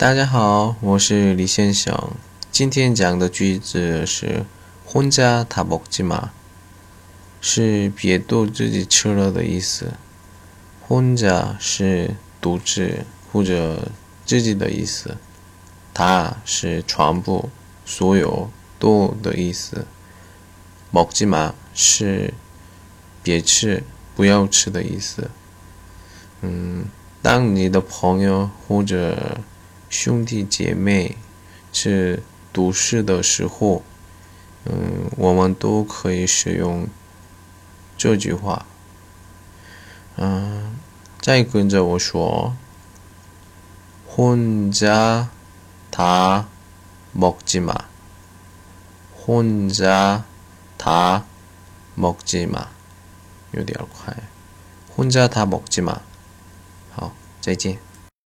大家好，我是李先生。今天讲的句子是“혼자다먹지 마”， 是别都自己吃了的意思。혼자是独自或者自己的意思，다是全部、所有、都的意思。먹지마是别吃、不要吃的意思。嗯，当你的朋友或者 兄弟姐妹是读诗的时候，嗯，我们都可以使用这句话。嗯，再跟着我说：“혼자다먹지 마。 혼자다먹지 마。 有点快。혼자다먹지 마。 好，再见。